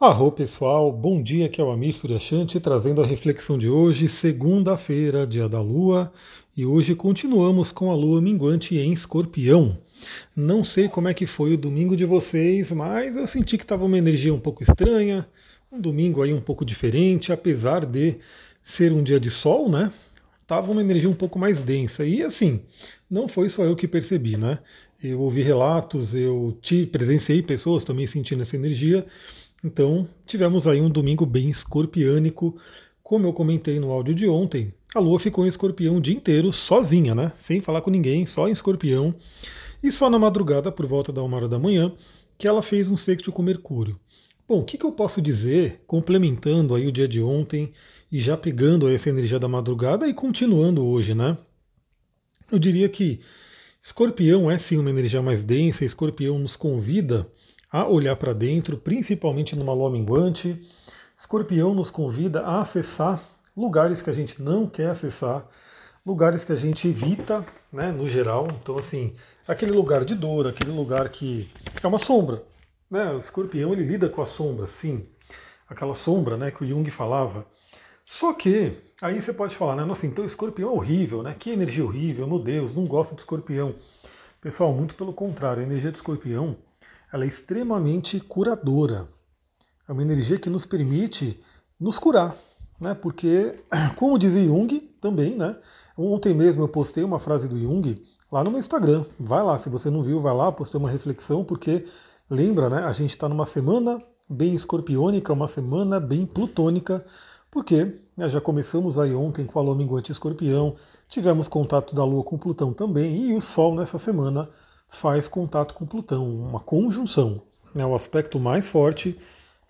Arro pessoal, bom dia, aqui é o Amir Suryashanti trazendo a reflexão de hoje, segunda-feira, dia da Lua, e hoje continuamos com a Lua minguante em Escorpião. Não sei como é que foi o domingo de vocês, mas eu senti que estava uma energia um pouco estranha, um domingo aí um pouco diferente, apesar de ser um dia de sol, né? Tava uma energia um pouco mais densa. E assim, não foi só eu que percebi, né? Eu ouvi relatos, eu te presenciei pessoas também sentindo essa energia. Então, tivemos aí um domingo bem escorpiânico. Como eu comentei no áudio de ontem, a Lua ficou em escorpião o dia inteiro, sozinha, né? Sem falar com ninguém, só em escorpião. E só na madrugada, por volta da uma hora da manhã, que ela fez um sexto com Mercúrio. Bom, o que, que eu posso dizer, complementando aí o dia de ontem e já pegando essa energia da madrugada e continuando hoje, né? Eu diria que Escorpião é sim uma energia mais densa, Escorpião nos convida a olhar para dentro, principalmente numa lua minguante. Escorpião nos convida a acessar lugares que a gente não quer acessar, lugares que a gente evita, né, no geral. Então, assim, aquele lugar de dor, aquele lugar que é uma sombra. Né? O escorpião ele lida com a sombra, sim. Aquela sombra né, que o Jung falava. Só que, aí você pode falar, né? Nossa, então escorpião é horrível, né? Que energia horrível, meu Deus, não gosto do escorpião. Pessoal, muito pelo contrário, a energia do escorpião ela é extremamente curadora. É uma energia que nos permite nos curar, né? Porque, como dizia Jung também, né? Ontem mesmo eu postei uma frase do Jung lá no meu Instagram. Vai lá, se você não viu, vai lá, postei uma reflexão, porque lembra, né? A gente está numa semana bem escorpiônica, uma semana bem plutônica, porque né, já começamos aí ontem com a lua minguante escorpião, tivemos contato da lua com Plutão também, e o Sol nessa semana faz contato com Plutão, uma conjunção. Né? O aspecto mais forte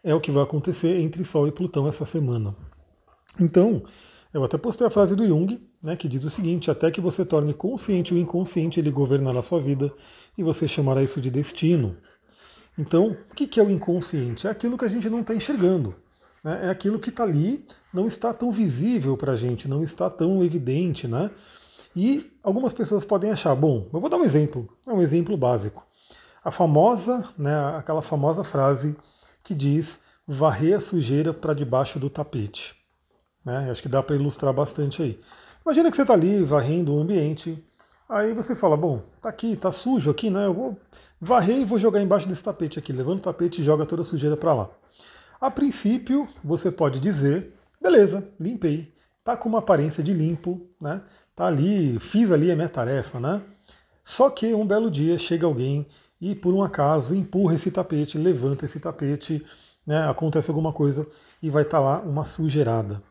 é o que vai acontecer entre Sol e Plutão essa semana. Então, eu até postei a frase do Jung, né, que diz o seguinte: até que você torne consciente o inconsciente, ele governará sua vida e você chamará isso de destino. Então, o que é o inconsciente? É aquilo que a gente não está enxergando. Né? É aquilo que está ali, não está tão visível para a gente, não está tão evidente, né? E algumas pessoas podem achar, bom, eu vou dar um exemplo, é um exemplo básico. A famosa, né, aquela famosa frase que diz varrer a sujeira para debaixo do tapete. Né? Acho que dá para ilustrar bastante aí. Imagina que você está ali varrendo o ambiente, aí você fala, bom, tá aqui, tá sujo aqui, né? Eu vou varrer e vou jogar embaixo desse tapete aqui. Levanta o tapete e joga toda a sujeira para lá. A princípio, você pode dizer, beleza, limpei, tá com uma aparência de limpo, né? Tá ali, fiz ali a minha tarefa, né? Só que um belo dia chega alguém e por um acaso empurra esse tapete, levanta esse tapete, né? Acontece alguma coisa e vai estar tá lá uma sujeirada.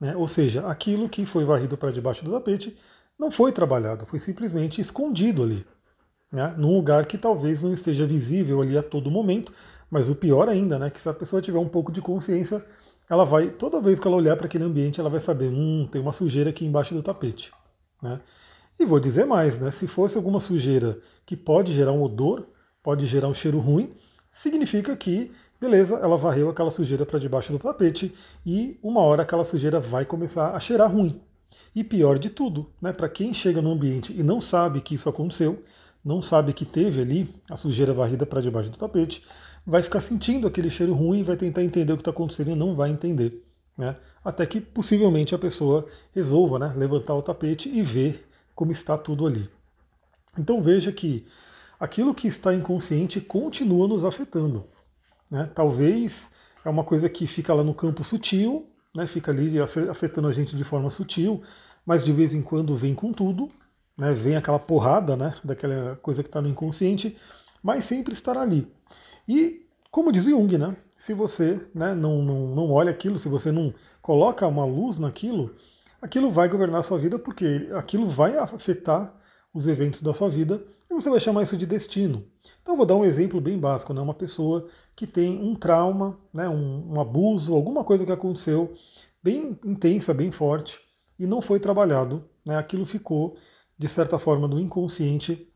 Né? Ou seja, aquilo que foi varrido para debaixo do tapete não foi trabalhado, foi simplesmente escondido ali. Né? Num lugar que talvez não esteja visível ali a todo momento, mas o pior ainda, né? Que se a pessoa tiver um pouco de consciência, ela vai, toda vez que ela olhar para aquele ambiente, ela vai saber, hum, tem uma sujeira aqui embaixo do tapete. Né? E vou dizer mais, né? se fosse alguma sujeira que pode gerar um odor, pode gerar um cheiro ruim, significa que, beleza, ela varreu aquela sujeira para debaixo do tapete e uma hora aquela sujeira vai começar a cheirar ruim. E pior de tudo, né, para quem chega no ambiente e não sabe que isso aconteceu, não sabe que teve ali a sujeira varrida para debaixo do tapete, vai ficar sentindo aquele cheiro ruim e vai tentar entender o que está acontecendo e não vai entender. Né? Até que possivelmente a pessoa resolva né, levantar o tapete e ver como está tudo ali. Então veja que aquilo que está inconsciente continua nos afetando. Né? Talvez é uma coisa que fica lá no campo sutil, né, fica ali afetando a gente de forma sutil, mas de vez em quando vem com tudo, né, vem aquela porrada né, daquela coisa que está no inconsciente, mas sempre estará ali. E, como diz Jung, né, se você né, não, não, não olha aquilo, se você não coloca uma luz naquilo, aquilo vai governar a sua vida porque aquilo vai afetar os eventos da sua vida e você vai chamar isso de destino. Então vou dar um exemplo bem básico, né? uma pessoa que tem um trauma, né? um, um abuso, alguma coisa que aconteceu bem intensa, bem forte e não foi trabalhado, né? aquilo ficou de certa forma no inconsciente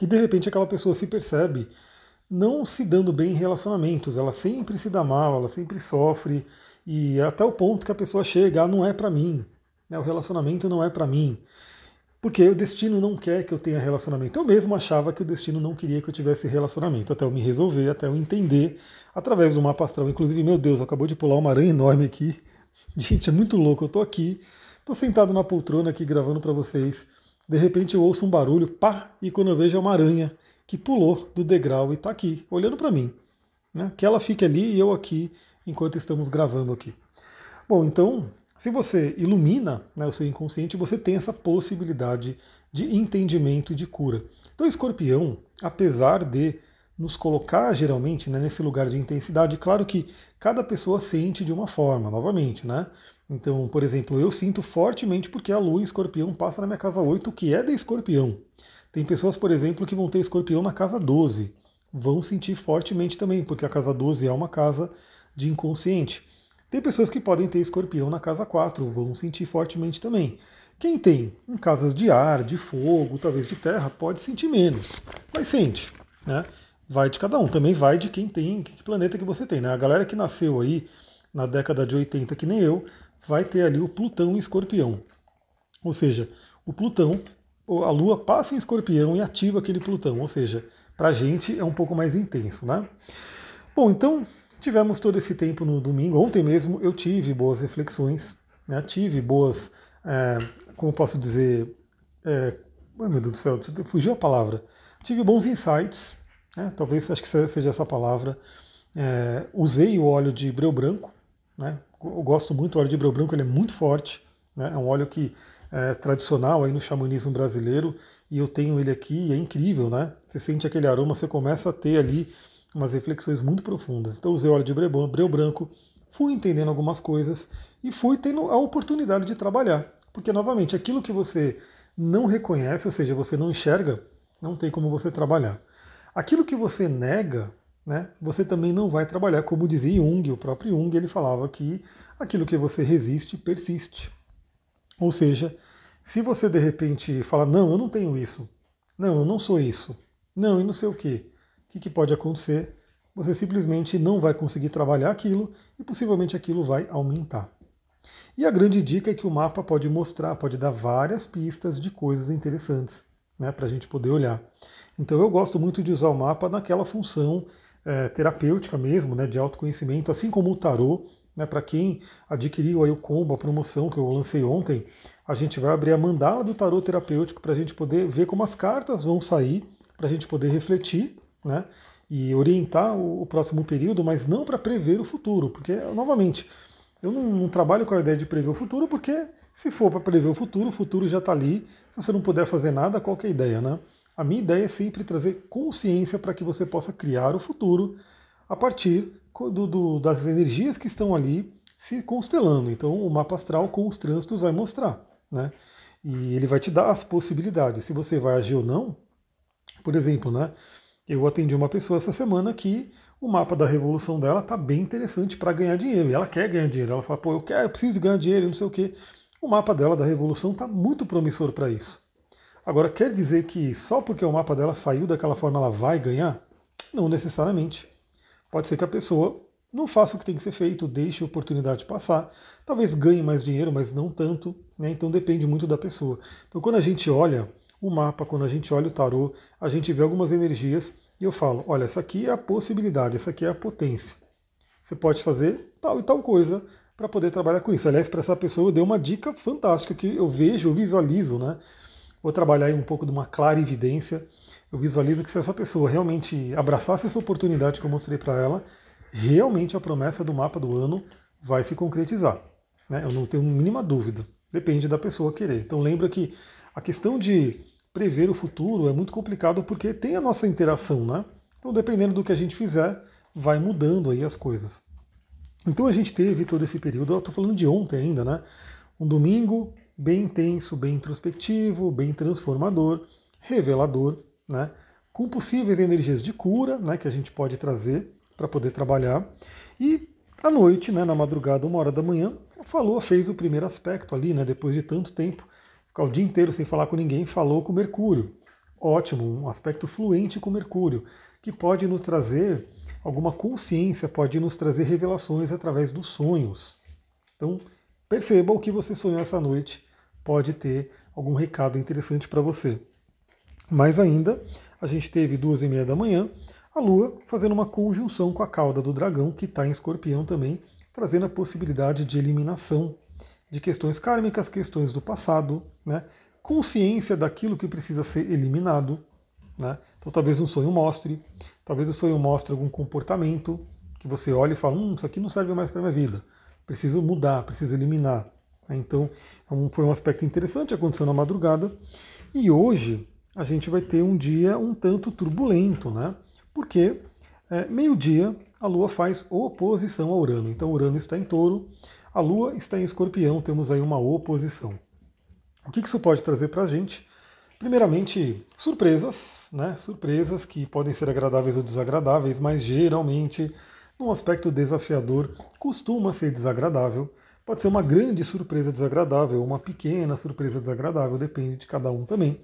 e de repente aquela pessoa se percebe não se dando bem em relacionamentos. Ela sempre se dá mal, ela sempre sofre, e até o ponto que a pessoa chega, ah, não é para mim, né, o relacionamento não é para mim. Porque o destino não quer que eu tenha relacionamento. Eu mesmo achava que o destino não queria que eu tivesse relacionamento, até eu me resolver, até eu entender, através do mapa astral. Inclusive, meu Deus, acabou de pular uma aranha enorme aqui. Gente, é muito louco. Eu tô aqui, tô sentado na poltrona aqui gravando para vocês. De repente eu ouço um barulho, pá, e quando eu vejo é uma aranha que pulou do degrau e está aqui, olhando para mim. Né? Que ela fique ali e eu aqui, enquanto estamos gravando aqui. Bom, então, se você ilumina né, o seu inconsciente, você tem essa possibilidade de entendimento e de cura. Então, escorpião, apesar de nos colocar geralmente né, nesse lugar de intensidade, claro que cada pessoa sente de uma forma, novamente, né? Então, por exemplo, eu sinto fortemente porque a lua em escorpião passa na minha casa 8, que é de escorpião. Tem pessoas, por exemplo, que vão ter escorpião na casa 12. Vão sentir fortemente também, porque a casa 12 é uma casa de inconsciente. Tem pessoas que podem ter escorpião na casa 4, vão sentir fortemente também. Quem tem em casas de ar, de fogo, talvez de terra, pode sentir menos, mas sente, né? Vai de cada um, também vai de quem tem, que planeta que você tem, né? A galera que nasceu aí na década de 80, que nem eu, vai ter ali o Plutão em escorpião. Ou seja, o Plutão a Lua passa em escorpião e ativa aquele Plutão, ou seja, para a gente é um pouco mais intenso, né? Bom, então tivemos todo esse tempo no domingo. Ontem mesmo eu tive boas reflexões, né? tive boas, é, como posso dizer, é, meu Deus do céu, fugiu a palavra. Tive bons insights, né? talvez acho que seja essa palavra. É, usei o óleo de breu branco, né? eu gosto muito do óleo de breu branco, ele é muito forte, né? é um óleo que é, tradicional aí no xamanismo brasileiro e eu tenho ele aqui e é incrível, né? Você sente aquele aroma, você começa a ter ali umas reflexões muito profundas. Então usei óleo de breu branco, fui entendendo algumas coisas e fui tendo a oportunidade de trabalhar. Porque, novamente, aquilo que você não reconhece, ou seja, você não enxerga, não tem como você trabalhar. Aquilo que você nega, né, você também não vai trabalhar. Como dizia Jung, o próprio Jung, ele falava que aquilo que você resiste, persiste. Ou seja, se você de repente fala, não, eu não tenho isso, não, eu não sou isso, não, e não sei o quê, o que, que pode acontecer? Você simplesmente não vai conseguir trabalhar aquilo e possivelmente aquilo vai aumentar. E a grande dica é que o mapa pode mostrar, pode dar várias pistas de coisas interessantes né, para a gente poder olhar. Então eu gosto muito de usar o mapa naquela função é, terapêutica mesmo, né, de autoconhecimento, assim como o tarô, né, Para quem adquiriu aí o combo, a promoção que eu lancei ontem, a gente vai abrir a mandala do tarot terapêutico para a gente poder ver como as cartas vão sair, para a gente poder refletir né, e orientar o, o próximo período, mas não para prever o futuro, porque, novamente, eu não, não, trabalho com a ideia de prever o futuro, porque se for para prever o futuro, o futuro já está ali. Se você não puder fazer nada, qual é a ideia, né? A minha ideia é sempre trazer consciência para que você possa criar o futuro a partir do, do, das energias que estão ali se constelando. Então o mapa astral com os trânsitos vai mostrar. Né? E ele vai te dar as possibilidades. Se você vai agir ou não, por exemplo, né? Eu atendi uma pessoa essa semana que o mapa da revolução dela está bem interessante para ganhar dinheiro. E ela quer ganhar dinheiro. Ela fala, pô, eu quero, eu preciso ganhar dinheiro, não sei o quê. O mapa dela da revolução está muito promissor para isso. Agora, quer dizer que só porque o mapa dela saiu daquela forma ela vai ganhar? Não necessariamente. Pode ser que a pessoa não faça o que tem que ser feito, deixe a oportunidade passar, talvez ganhe mais dinheiro, mas não tanto, né? então depende muito da pessoa. Então quando a gente olha o mapa, quando a gente olha o tarô, a gente vê algumas energias e eu falo, olha, essa aqui é a possibilidade, essa aqui é a potência. Você pode fazer tal e tal coisa para poder trabalhar com isso. Aliás, para essa pessoa eu dei uma dica fantástica que eu vejo, eu visualizo, né? Vou trabalhar aí um pouco de uma clara evidência eu visualizo que se essa pessoa realmente abraçasse essa oportunidade que eu mostrei para ela, realmente a promessa do mapa do ano vai se concretizar. Né? Eu não tenho mínima dúvida. Depende da pessoa querer. Então lembra que a questão de prever o futuro é muito complicado porque tem a nossa interação, né? Então dependendo do que a gente fizer, vai mudando aí as coisas. Então a gente teve todo esse período, eu estou falando de ontem ainda, né? Um domingo bem intenso, bem introspectivo, bem transformador, revelador, né, com possíveis energias de cura né, que a gente pode trazer para poder trabalhar. E à noite, né, na madrugada, uma hora da manhã, falou, fez o primeiro aspecto ali, né, depois de tanto tempo, ficar o dia inteiro sem falar com ninguém, falou com Mercúrio. Ótimo, um aspecto fluente com Mercúrio, que pode nos trazer alguma consciência, pode nos trazer revelações através dos sonhos. Então, perceba o que você sonhou essa noite, pode ter algum recado interessante para você. Mais ainda, a gente teve duas e meia da manhã a Lua fazendo uma conjunção com a cauda do dragão, que está em escorpião também, trazendo a possibilidade de eliminação de questões kármicas, questões do passado, né? consciência daquilo que precisa ser eliminado. Né? Então talvez um sonho mostre, talvez o sonho mostre algum comportamento que você olha e fala, hum, isso aqui não serve mais para minha vida, preciso mudar, preciso eliminar. Né? Então é foi um aspecto interessante acontecendo na madrugada. E hoje a gente vai ter um dia um tanto turbulento, né? Porque é, meio-dia a Lua faz oposição a Urano. Então Urano está em touro, a Lua está em escorpião, temos aí uma oposição. O que isso pode trazer para a gente? Primeiramente, surpresas, né? Surpresas que podem ser agradáveis ou desagradáveis, mas geralmente, num aspecto desafiador, costuma ser desagradável. Pode ser uma grande surpresa desagradável, uma pequena surpresa desagradável, depende de cada um também.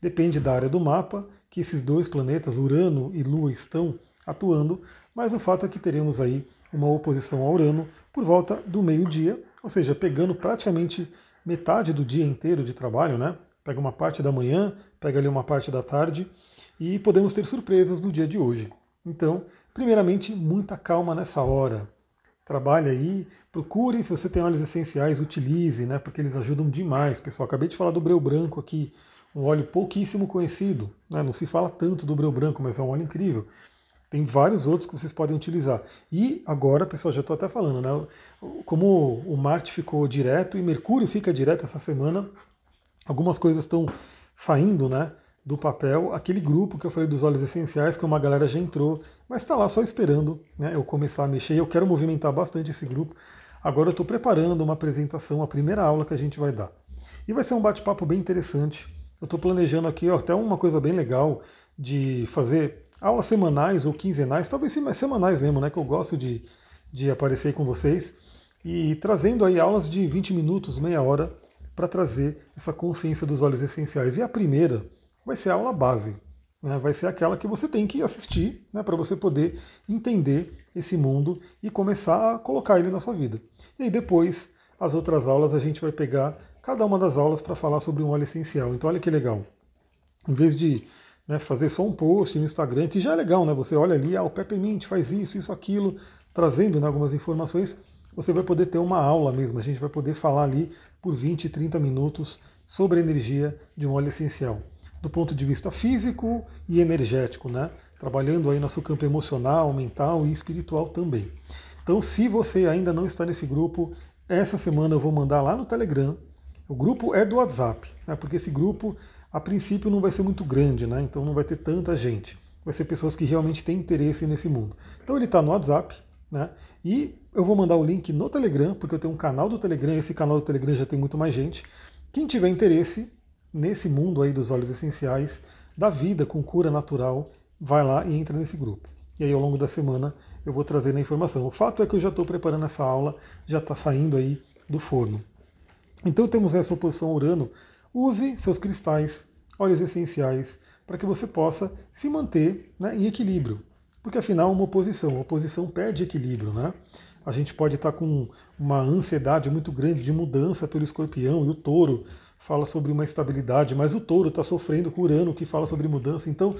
Depende da área do mapa que esses dois planetas, Urano e Lua, estão atuando, mas o fato é que teremos aí uma oposição a Urano por volta do meio-dia, ou seja, pegando praticamente metade do dia inteiro de trabalho, né? Pega uma parte da manhã, pega ali uma parte da tarde e podemos ter surpresas no dia de hoje. Então, primeiramente, muita calma nessa hora. Trabalhe aí, procure, se você tem óleos essenciais, utilize, né? Porque eles ajudam demais. Pessoal, acabei de falar do breu branco aqui, um óleo pouquíssimo conhecido. Né? Não se fala tanto do breu branco, mas é um óleo incrível. Tem vários outros que vocês podem utilizar. E agora, pessoal, já estou até falando, né? Como o Marte ficou direto e Mercúrio fica direto essa semana, algumas coisas estão saindo, né? Do papel, aquele grupo que eu falei dos óleos essenciais, que uma galera já entrou, mas está lá só esperando né, eu começar a mexer. Eu quero movimentar bastante esse grupo. Agora eu estou preparando uma apresentação, a primeira aula que a gente vai dar. E vai ser um bate-papo bem interessante. Eu estou planejando aqui ó, até uma coisa bem legal de fazer aulas semanais ou quinzenais, talvez semanais mesmo, né? Que eu gosto de, de aparecer com vocês e trazendo aí aulas de 20 minutos, meia hora, para trazer essa consciência dos óleos essenciais. E a primeira vai ser a aula base, né? vai ser aquela que você tem que assistir né? para você poder entender esse mundo e começar a colocar ele na sua vida. E aí depois, as outras aulas, a gente vai pegar cada uma das aulas para falar sobre um óleo essencial. Então olha que legal. Em vez de né, fazer só um post no Instagram, que já é legal, né? Você olha ali, ah, o Peppermint faz isso, isso, aquilo, trazendo né, algumas informações, você vai poder ter uma aula mesmo. A gente vai poder falar ali por 20, 30 minutos sobre a energia de um óleo essencial. Do ponto de vista físico e energético, né? Trabalhando aí nosso campo emocional, mental e espiritual também. Então, se você ainda não está nesse grupo, essa semana eu vou mandar lá no Telegram o grupo é do WhatsApp, né, porque esse grupo, a princípio, não vai ser muito grande, né, então não vai ter tanta gente. Vai ser pessoas que realmente têm interesse nesse mundo. Então ele está no WhatsApp, né, e eu vou mandar o link no Telegram, porque eu tenho um canal do Telegram, esse canal do Telegram já tem muito mais gente. Quem tiver interesse nesse mundo aí dos óleos essenciais, da vida com cura natural, vai lá e entra nesse grupo. E aí ao longo da semana eu vou trazendo a informação. O fato é que eu já estou preparando essa aula, já está saindo aí do forno. Então temos essa oposição Urano. Use seus cristais, óleos essenciais, para que você possa se manter né, em equilíbrio. Porque afinal, uma oposição, a oposição pede equilíbrio. Né? A gente pode estar com uma ansiedade muito grande de mudança pelo escorpião, e o touro fala sobre uma estabilidade, mas o touro está sofrendo com Urano, que fala sobre mudança. Então,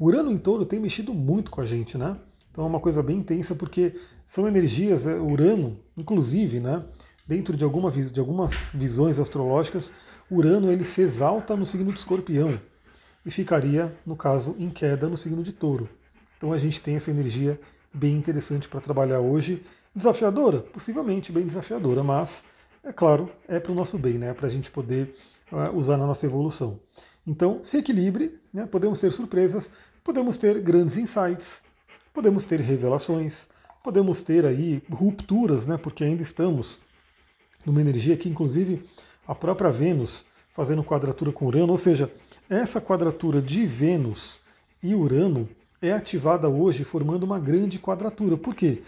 Urano em touro tem mexido muito com a gente. Né? Então é uma coisa bem intensa, porque são energias, é, Urano, inclusive, né? Dentro de, alguma, de algumas visões astrológicas, Urano ele se exalta no signo de Escorpião e ficaria, no caso, em queda no signo de Touro. Então a gente tem essa energia bem interessante para trabalhar hoje. Desafiadora? Possivelmente bem desafiadora, mas, é claro, é para o nosso bem, né? para a gente poder uh, usar na nossa evolução. Então, se equilibre, né? podemos ter surpresas, podemos ter grandes insights, podemos ter revelações, podemos ter aí rupturas, né? porque ainda estamos numa energia que, inclusive, a própria Vênus fazendo quadratura com Urano, ou seja, essa quadratura de Vênus e Urano é ativada hoje formando uma grande quadratura. Por quê?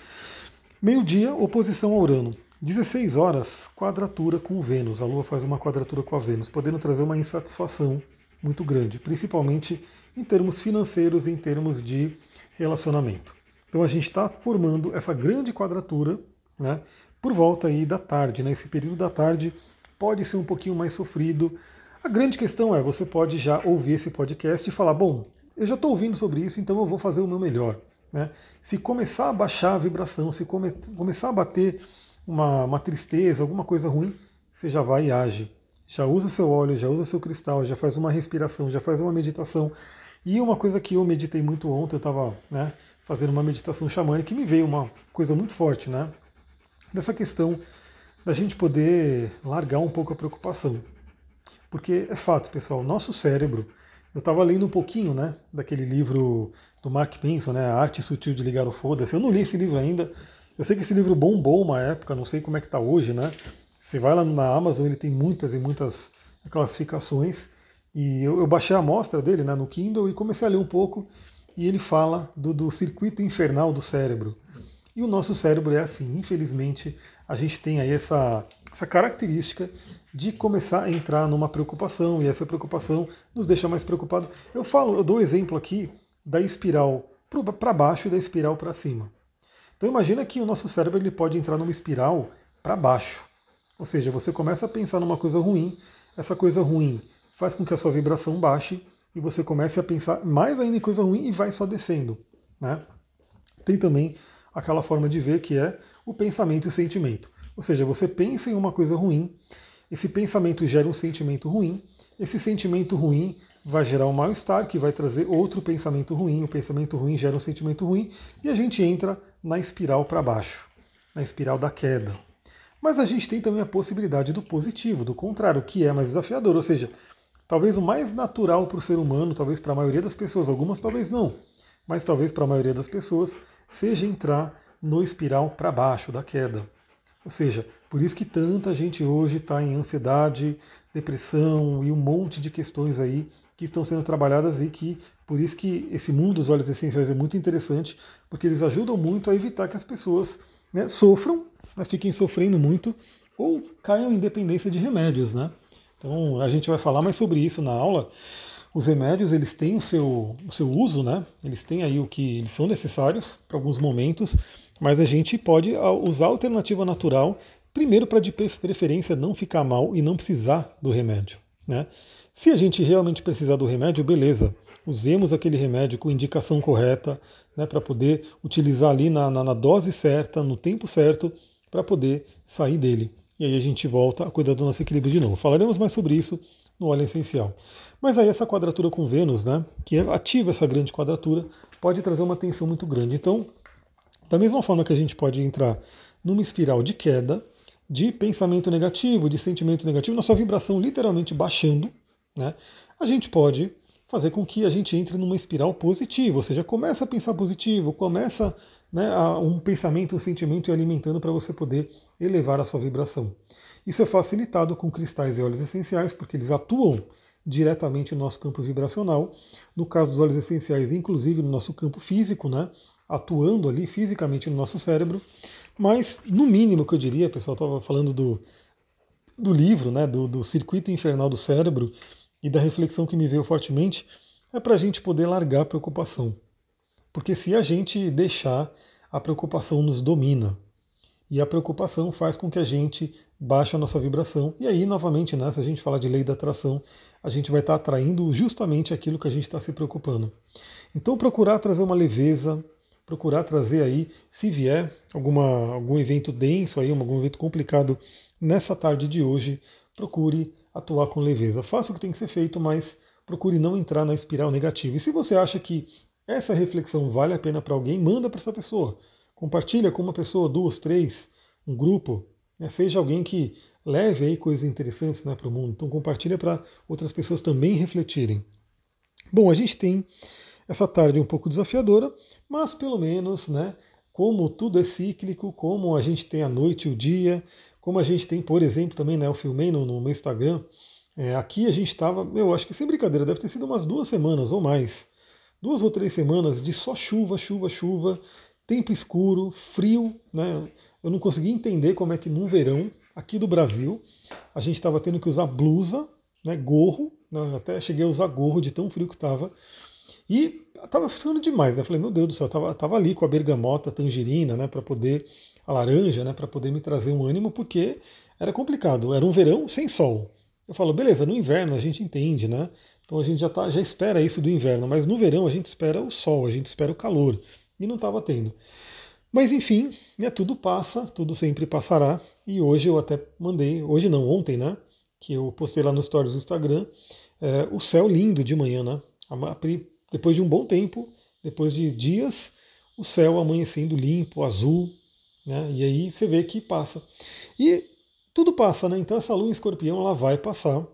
Meio-dia, oposição a Urano. 16 horas, quadratura com Vênus. A Lua faz uma quadratura com a Vênus, podendo trazer uma insatisfação muito grande, principalmente em termos financeiros e em termos de relacionamento. Então a gente está formando essa grande quadratura, né, por volta aí da tarde. Né? Esse período da tarde pode ser um pouquinho mais sofrido. A grande questão é, você pode já ouvir esse podcast e falar, bom, eu já estou ouvindo sobre isso, então eu vou fazer o meu melhor. Né? Se começar a baixar a vibração, se come, começar a bater uma, uma tristeza, alguma coisa ruim, você já vai e age. Já usa seu óleo, já usa seu cristal, já faz uma respiração, já faz uma meditação. E uma coisa que eu meditei muito ontem, eu estava né, fazendo uma meditação xamânica que me veio uma coisa muito forte, né? Dessa questão da gente poder largar um pouco a preocupação. Porque é fato, pessoal, nosso cérebro, eu estava lendo um pouquinho, né, daquele livro do Mark Manson, né, A Arte Sutil de Ligar o Foda-se. Eu não li esse livro ainda. Eu sei que esse livro bombou uma época, não sei como é que está hoje, né? Você vai lá na Amazon, ele tem muitas e muitas classificações. E eu, eu baixei a amostra dele né, no Kindle e comecei a ler um pouco. E ele fala do, do circuito infernal do cérebro. E o nosso cérebro é assim, infelizmente, a gente tem aí essa, essa característica de começar a entrar numa preocupação, e essa preocupação nos deixa mais preocupado. Eu falo, eu dou exemplo aqui da espiral para baixo e da espiral para cima. Então imagina que o nosso cérebro ele pode entrar numa espiral para baixo. Ou seja, você começa a pensar numa coisa ruim, essa coisa ruim faz com que a sua vibração baixe e você comece a pensar mais ainda em coisa ruim e vai só descendo. Né? Tem também aquela forma de ver que é o pensamento e o sentimento. Ou seja, você pensa em uma coisa ruim, esse pensamento gera um sentimento ruim, esse sentimento ruim vai gerar um mal-estar, que vai trazer outro pensamento ruim, o pensamento ruim gera um sentimento ruim, e a gente entra na espiral para baixo, na espiral da queda. Mas a gente tem também a possibilidade do positivo, do contrário, que é mais desafiador, ou seja, talvez o mais natural para o ser humano, talvez para a maioria das pessoas, algumas talvez não, mas talvez para a maioria das pessoas, seja entrar no espiral para baixo da queda. Ou seja, por isso que tanta gente hoje está em ansiedade, depressão e um monte de questões aí que estão sendo trabalhadas e que por isso que esse mundo dos óleos essenciais é muito interessante, porque eles ajudam muito a evitar que as pessoas né, sofram né, fiquem sofrendo muito ou caiam em dependência de remédios, né? Então a gente vai falar mais sobre isso na aula. Os remédios eles têm o seu, o seu uso, né? Eles têm aí o que eles são necessários para alguns momentos, mas a gente pode usar a alternativa natural primeiro para de preferência não ficar mal e não precisar do remédio, né? Se a gente realmente precisar do remédio, beleza, usemos aquele remédio com indicação correta, né, para poder utilizar ali na, na, na dose certa, no tempo certo, para poder sair dele. E aí a gente volta a cuidar do nosso equilíbrio de novo. Falaremos mais sobre isso no óleo essencial. Mas aí essa quadratura com Vênus, né, que ativa essa grande quadratura, pode trazer uma tensão muito grande. Então, da mesma forma que a gente pode entrar numa espiral de queda, de pensamento negativo, de sentimento negativo, nossa vibração literalmente baixando, né, a gente pode fazer com que a gente entre numa espiral positiva, ou seja, começa a pensar positivo, começa né, um pensamento, um sentimento e alimentando para você poder elevar a sua vibração. Isso é facilitado com cristais e óleos essenciais, porque eles atuam diretamente no nosso campo vibracional. No caso dos óleos essenciais, inclusive no nosso campo físico, né, atuando ali fisicamente no nosso cérebro. Mas, no mínimo, que eu diria, pessoal, estava falando do, do livro, né, do, do circuito infernal do cérebro, e da reflexão que me veio fortemente é para a gente poder largar a preocupação. Porque se a gente deixar, a preocupação nos domina. E a preocupação faz com que a gente baixe a nossa vibração. E aí, novamente, né, se a gente falar de lei da atração, a gente vai estar tá atraindo justamente aquilo que a gente está se preocupando. Então, procurar trazer uma leveza, procurar trazer aí, se vier alguma, algum evento denso, aí, algum evento complicado nessa tarde de hoje, procure atuar com leveza. Faça o que tem que ser feito, mas procure não entrar na espiral negativa. E se você acha que essa reflexão vale a pena para alguém, manda para essa pessoa. Compartilha com uma pessoa, duas, três, um grupo. Né? Seja alguém que leve aí coisas interessantes né, para o mundo. Então compartilha para outras pessoas também refletirem. Bom, a gente tem essa tarde um pouco desafiadora, mas pelo menos, né, como tudo é cíclico, como a gente tem a noite e o dia, como a gente tem, por exemplo, também, né, eu filmei no, no meu Instagram, é, aqui a gente estava, eu acho que sem brincadeira, deve ter sido umas duas semanas ou mais, duas ou três semanas de só chuva, chuva, chuva, tempo escuro, frio, né? Eu não consegui entender como é que num verão aqui do Brasil a gente estava tendo que usar blusa, né, gorro, né, até cheguei a usar gorro de tão frio que estava. E estava ficando demais, né? Falei, meu Deus do céu, tava, tava ali com a bergamota, a tangerina, né, para poder a laranja, né, para poder me trazer um ânimo, porque era complicado. Era um verão sem sol. Eu falo, beleza, no inverno a gente entende, né? Então a gente já, tá, já espera isso do inverno, mas no verão a gente espera o sol, a gente espera o calor. E não estava tendo. Mas enfim, né, tudo passa, tudo sempre passará. E hoje eu até mandei, hoje não, ontem, né? Que eu postei lá nos stories do Instagram, é, o céu lindo de manhã, né? Depois de um bom tempo, depois de dias, o céu amanhecendo limpo, azul, né? E aí você vê que passa. E tudo passa, né? Então essa lua em escorpião ela vai passar,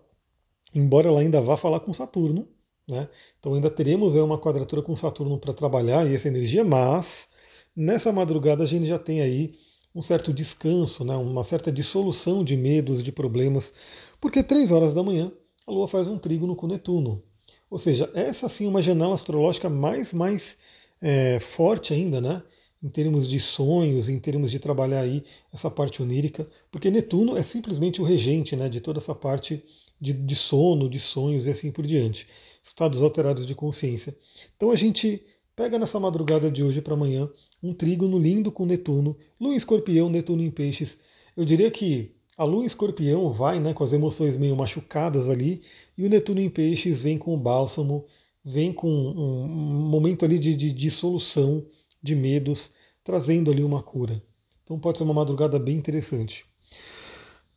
embora ela ainda vá falar com Saturno, né? Então ainda teremos aí, uma quadratura com Saturno para trabalhar e essa energia, mas nessa madrugada a gente já tem aí um certo descanso, né? uma certa dissolução de medos, de problemas, porque três horas da manhã a Lua faz um trígono com Netuno. Ou seja, essa sim é uma janela astrológica mais, mais é, forte ainda, né? Em termos de sonhos, em termos de trabalhar aí essa parte onírica, porque Netuno é simplesmente o regente né, de toda essa parte de, de sono, de sonhos e assim por diante. Estados alterados de consciência. Então a gente pega nessa madrugada de hoje para amanhã um trígono lindo com Netuno, Lua em Escorpião, Netuno em Peixes. Eu diria que a Lua em Escorpião vai né, com as emoções meio machucadas ali, e o Netuno em Peixes vem com o bálsamo, vem com um momento ali de, de dissolução de medos, trazendo ali uma cura. Então pode ser uma madrugada bem interessante.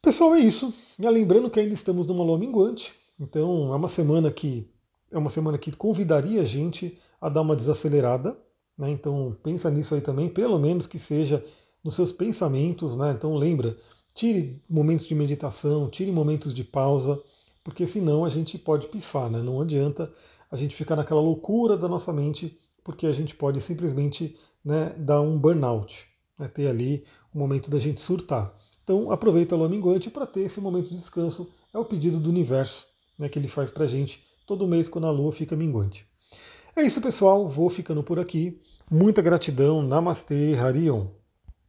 Pessoal, é isso. E lembrando que ainda estamos numa lua minguante, então é uma semana que é uma semana que convidaria a gente a dar uma desacelerada, né? Então pensa nisso aí também, pelo menos que seja nos seus pensamentos, né? Então lembra, tire momentos de meditação, tire momentos de pausa, porque senão a gente pode pifar, né? Não adianta a gente ficar naquela loucura da nossa mente, porque a gente pode simplesmente né, dar um burnout, né? ter ali o um momento da gente surtar. Então aproveita a lua minguante para ter esse momento de descanso. É o pedido do universo né, que ele faz para a gente todo mês quando a lua fica minguante. É isso, pessoal. Vou ficando por aqui. Muita gratidão. Namastê, Harion.